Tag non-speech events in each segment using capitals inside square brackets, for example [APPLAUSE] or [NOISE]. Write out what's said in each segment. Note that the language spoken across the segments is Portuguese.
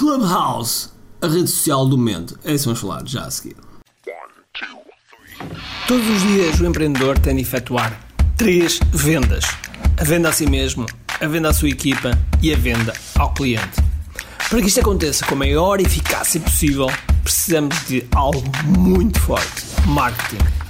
Clubhouse, a rede social do momento. É isso vamos falar já a seguir. Todos os dias o empreendedor tem de efetuar três vendas: a venda a si mesmo, a venda à sua equipa e a venda ao cliente. Para que isto aconteça com a maior eficácia possível, precisamos de algo muito forte: marketing.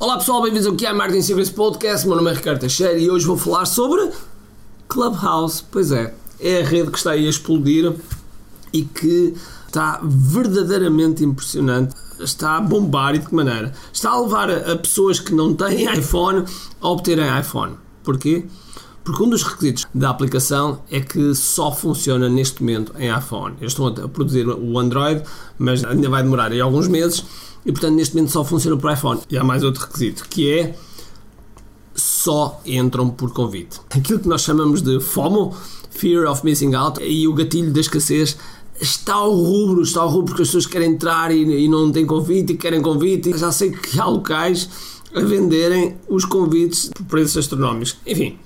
Olá pessoal, bem-vindos ao QI Marketing Secrets Podcast. Meu nome é Ricardo Teixeira e hoje vou falar sobre Clubhouse. Pois é, é a rede que está aí a explodir e que está verdadeiramente impressionante. Está a bombar e de que maneira? Está a levar a pessoas que não têm [LAUGHS] iPhone a obterem iPhone. Porquê? Porque um dos requisitos da aplicação é que só funciona neste momento em iPhone. Eles estão a produzir o Android, mas ainda vai demorar aí alguns meses e portanto neste momento só funciona para iPhone. E há mais outro requisito que é só entram por convite. Aquilo que nós chamamos de FOMO, Fear of Missing Out, e o gatilho da escassez está ao rubro, está ao rubro porque as pessoas querem entrar e, e não têm convite e querem convite. Já sei que há locais a venderem os convites por preços astronómicos. Enfim,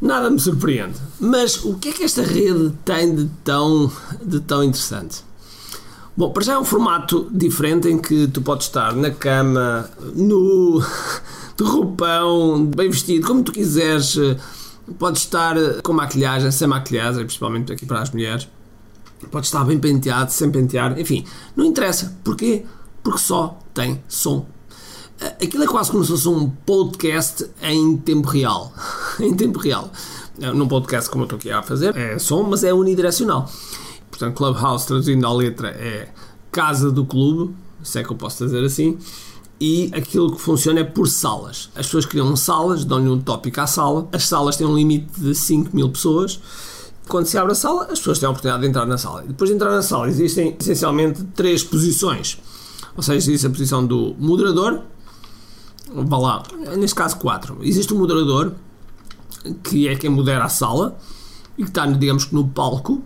nada me surpreende. Mas o que é que esta rede tem de tão, de tão interessante? Bom, para já é um formato diferente em que tu podes estar na cama, no [LAUGHS] de roupão, bem vestido, como tu quiseres. Podes estar com maquilhagem, sem maquilhagem, principalmente aqui para as mulheres pode estar bem penteado, sem pentear, enfim, não interessa. Porquê? Porque só tem som. Eh, aquilo é quase como se fosse um podcast em tempo real. [LAUGHS] em tempo real. Eh, num podcast como eu estou aqui a fazer, é som, mas é unidirecional. Portanto, Clubhouse, traduzindo à letra, é casa do clube, se é que eu posso dizer assim, e aquilo que funciona é por salas. As pessoas criam salas, dão-lhe um tópico à sala, as salas têm um limite de 5 mil pessoas quando se abre a sala, as pessoas têm a oportunidade de entrar na sala. Depois de entrar na sala, existem essencialmente três posições. Ou seja, existe a posição do moderador, vá lá, neste caso quatro. Existe o moderador, que é quem modera a sala e que está, digamos que, no palco.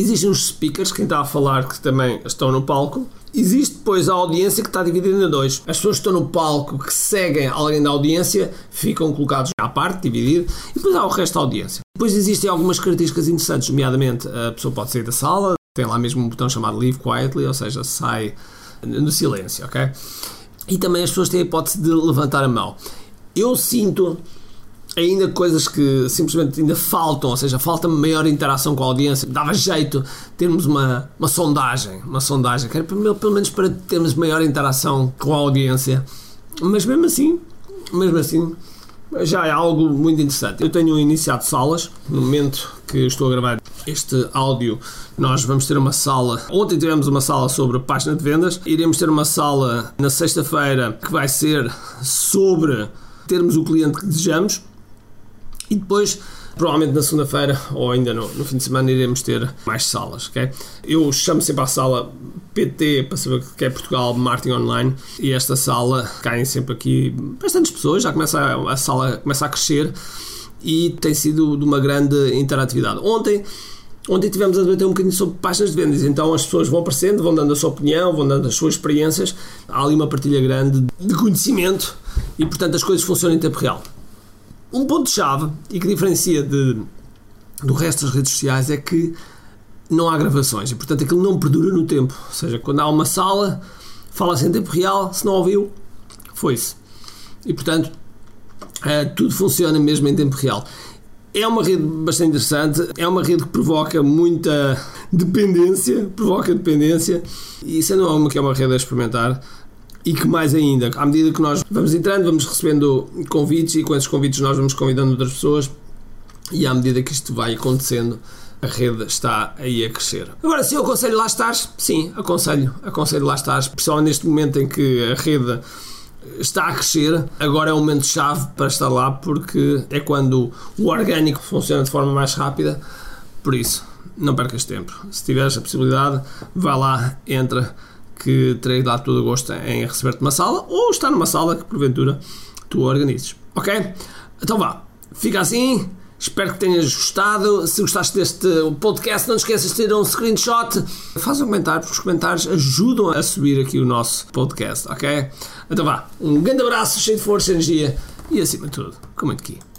Existem os speakers, quem está a falar, que também estão no palco. Existe depois a audiência que está dividida em dois. As pessoas que estão no palco, que seguem alguém da audiência, ficam colocados à parte, dividido, e depois há o resto da audiência. Depois existem algumas características interessantes, nomeadamente a pessoa pode sair da sala, tem lá mesmo um botão chamado Leave Quietly, ou seja, sai no silêncio, ok? E também as pessoas têm a hipótese de levantar a mão. Eu sinto ainda coisas que simplesmente ainda faltam, ou seja, falta maior interação com a audiência. Dava jeito termos uma, uma sondagem, uma sondagem, que era pelo, menos para termos maior interação com a audiência. Mas mesmo assim, mesmo assim, já é algo muito interessante. Eu tenho iniciado salas, no momento que estou a gravar este áudio, nós vamos ter uma sala. Ontem tivemos uma sala sobre página de vendas, iremos ter uma sala na sexta-feira que vai ser sobre termos o cliente que desejamos e depois provavelmente na segunda-feira ou ainda no, no, fim de semana iremos ter mais salas, ok? Eu chamo sempre a sala PT para saber o que é Portugal Marketing Online e esta sala caem sempre aqui bastantes pessoas, já começa a, a sala começa a crescer e tem sido de uma grande interatividade. Ontem Ontem tivemos a debater um bocadinho sobre páginas de vendas, então as pessoas vão aparecendo, vão dando a sua opinião, vão dando as suas experiências, há ali uma partilha grande de conhecimento e, portanto, as coisas funcionam em tempo real. Um ponto-chave e que diferencia de, do resto das redes sociais é que não há gravações e, portanto, aquilo não perdura no tempo. Ou seja, quando há uma sala, fala-se em tempo real, se não ouviu, foi-se. E, portanto, é, tudo funciona mesmo em tempo real. É uma rede bastante interessante, é uma rede que provoca muita dependência, provoca dependência, e isso não é uma que é uma rede a experimentar. E que mais ainda, à medida que nós vamos entrando, vamos recebendo convites e com esses convites nós vamos convidando outras pessoas, e à medida que isto vai acontecendo, a rede está aí a crescer. Agora, se eu aconselho lá estar, sim, aconselho, aconselho lá estar, principalmente neste momento em que a rede está a crescer, agora é o momento chave para estar lá porque é quando o orgânico funciona de forma mais rápida. Por isso, Não percas tempo. Se tiveres a possibilidade, vá lá, entra, que terei dado todo o gosto em receber-te numa sala ou estar numa sala que porventura tu organizes. Ok? Então vá, fica assim. Espero que tenhas gostado. Se gostaste deste podcast, não esqueças de ter um screenshot. Faz um comentário, porque os comentários ajudam a subir aqui o nosso podcast, ok? Então vá, um grande abraço, cheio de força e energia e acima de tudo, com muito aqui.